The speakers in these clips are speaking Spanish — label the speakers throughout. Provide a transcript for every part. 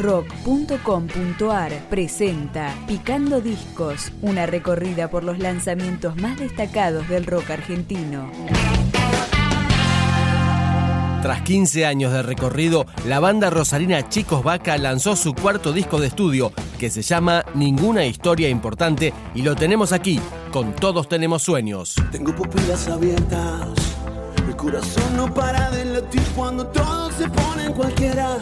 Speaker 1: rock.com.ar presenta Picando Discos, una recorrida por los lanzamientos más destacados del rock argentino.
Speaker 2: Tras 15 años de recorrido, la banda rosarina Chicos Vaca lanzó su cuarto disco de estudio, que se llama Ninguna historia importante, y lo tenemos aquí, con Todos tenemos sueños.
Speaker 3: Tengo pupilas abiertas, el corazón no para de latir cuando todo se pone en cualquiera.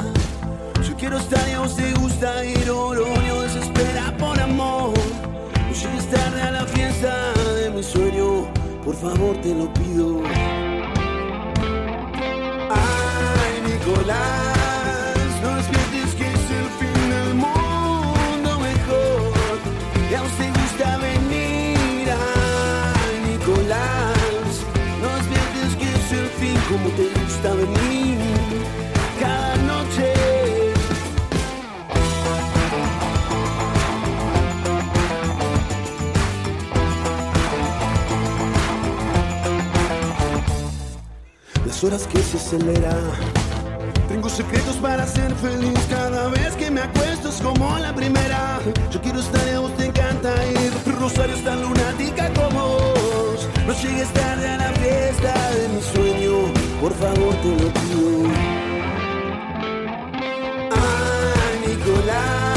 Speaker 3: Yo quiero estar y vos te gusta ir, Oroño desespera por amor. No llegues tarde a la fiesta de mi sueño, por favor te lo pido. Nicolás, Las horas que se aceleran tengo secretos para ser feliz cada vez que me acuesto es como la primera. Yo quiero estar y a vos te encanta ir. Rosario es tan lunática como vos. No llegues tarde a la fiesta de mi sueño. Por favor te lo pido. Ay, Nicolás,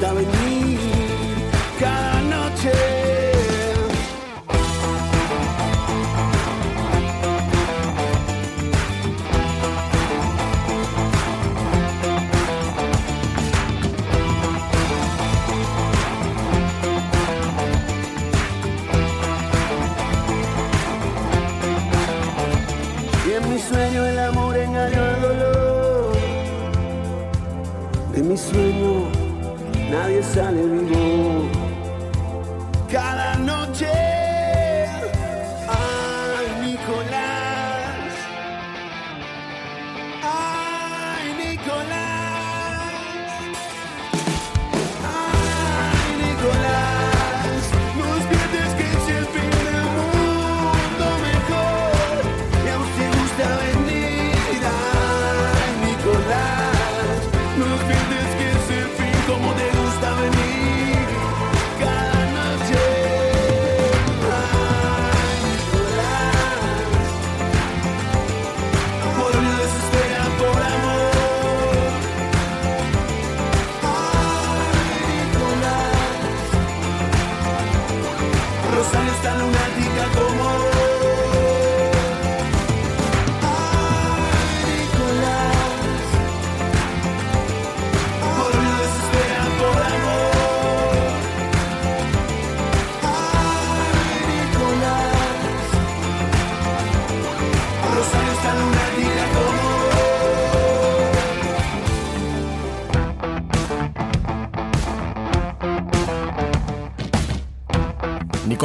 Speaker 3: como te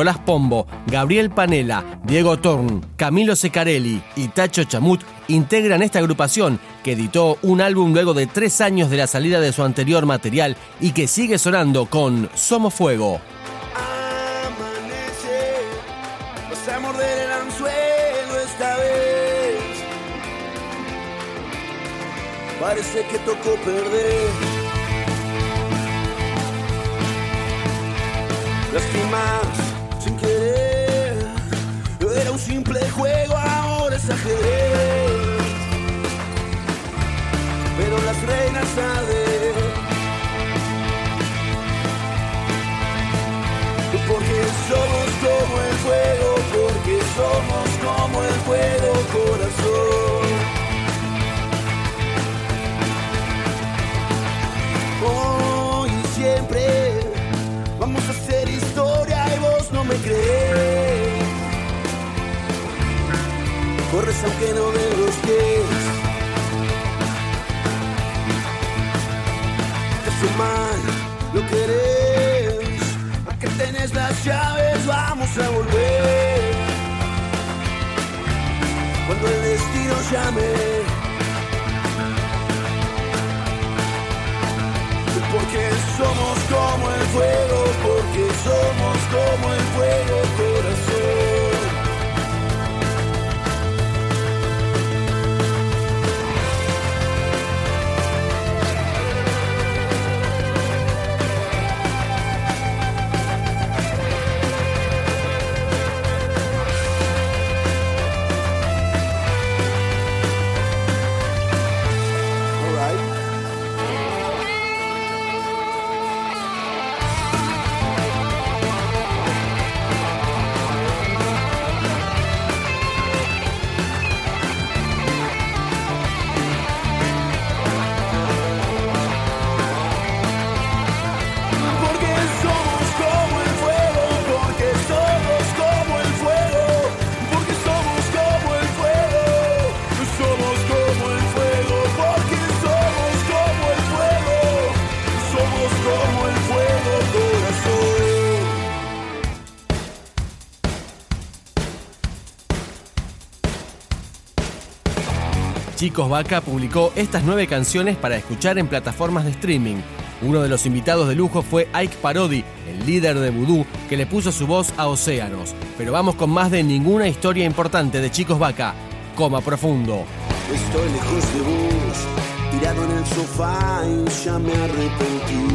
Speaker 3: Nicolás
Speaker 2: Pombo, Gabriel Panela, Diego Torn, Camilo Secarelli y Tacho Chamut integran esta agrupación que editó un álbum luego de tres años de la salida de su anterior material y que sigue sonando con Somos Fuego.
Speaker 3: amanece, anzuelo esta vez. Parece que tocó perder. Ahora Corres aunque no ven los pies. Eso mal, lo querés. A que tenés las llaves, vamos a volver. Cuando el destino llame. porque somos como el fuego, porque somos como el fuego, corazón.
Speaker 2: Chicos Vaca publicó estas nueve canciones para escuchar en plataformas de streaming. Uno de los invitados de lujo fue Ike Parodi, el líder de Voodoo, que le puso su voz a Océanos. Pero vamos con más de ninguna historia importante de Chicos Vaca. Coma profundo.
Speaker 3: Estoy lejos de vos, tirado en el sofá y ya me arrepentí.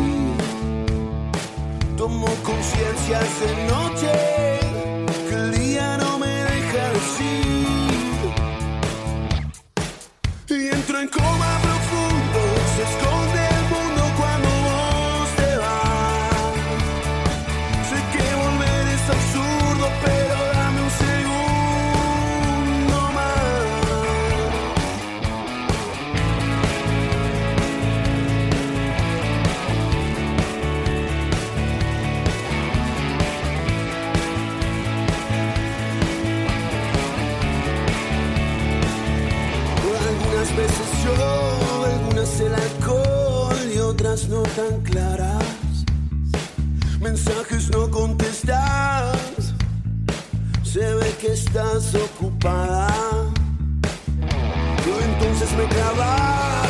Speaker 3: Tomo conciencia noche que el día no me. Y no tan claras. Mensajes no contestas, se ve que estás ocupada. Tú entonces me clavas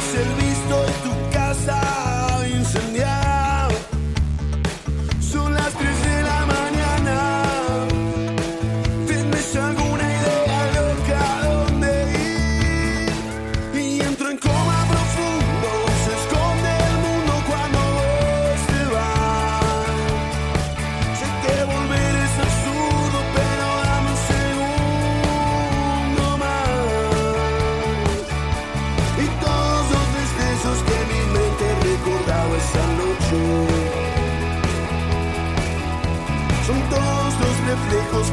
Speaker 3: Son todos los reflejos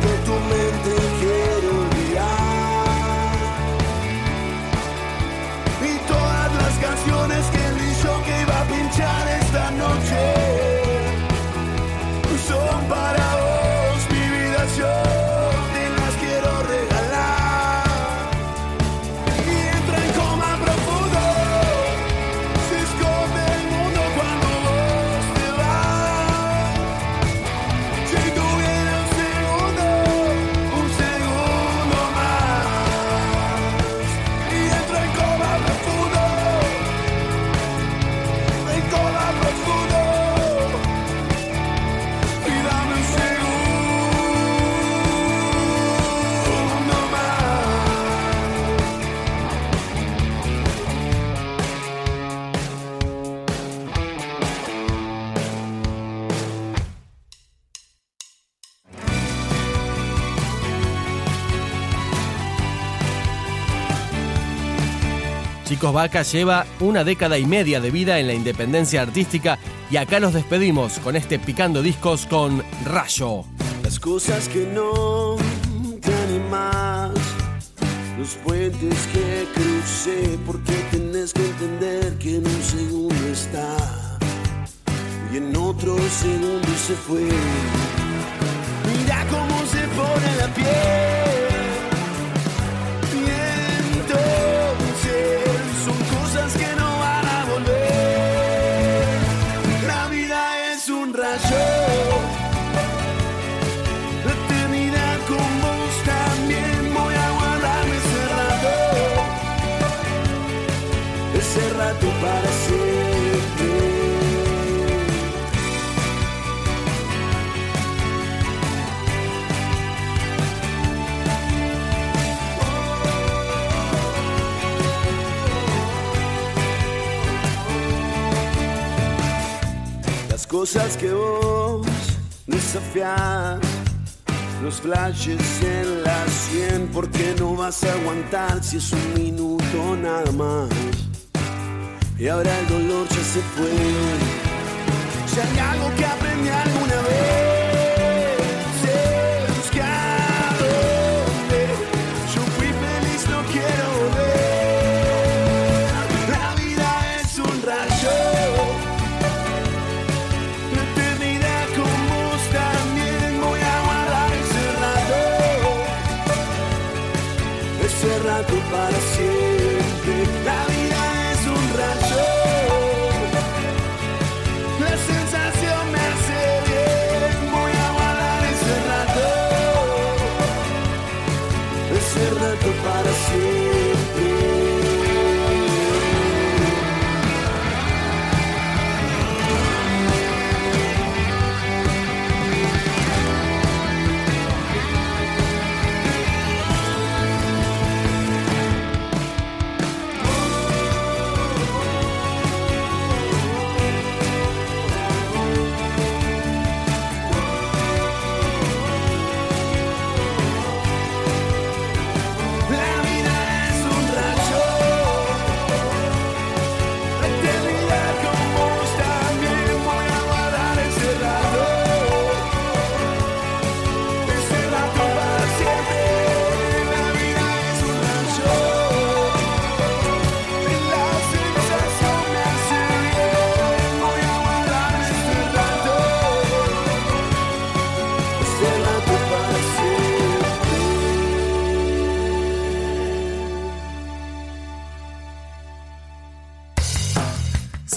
Speaker 2: Chicos Vaca lleva una década y media de vida en la independencia artística y acá nos despedimos con este Picando Discos con Rayo.
Speaker 3: Las cosas que no te animas, los puentes que crucé, porque tenés que entender que en un segundo está y en otro segundo se fue. Mira cómo se pone la piel. Cosas que vos desafiás. Los flashes en la 100, porque no vas a aguantar si es un minuto nada más? Y ahora el dolor ya se fue. Si hay algo que aprendí alguna vez, goodbye.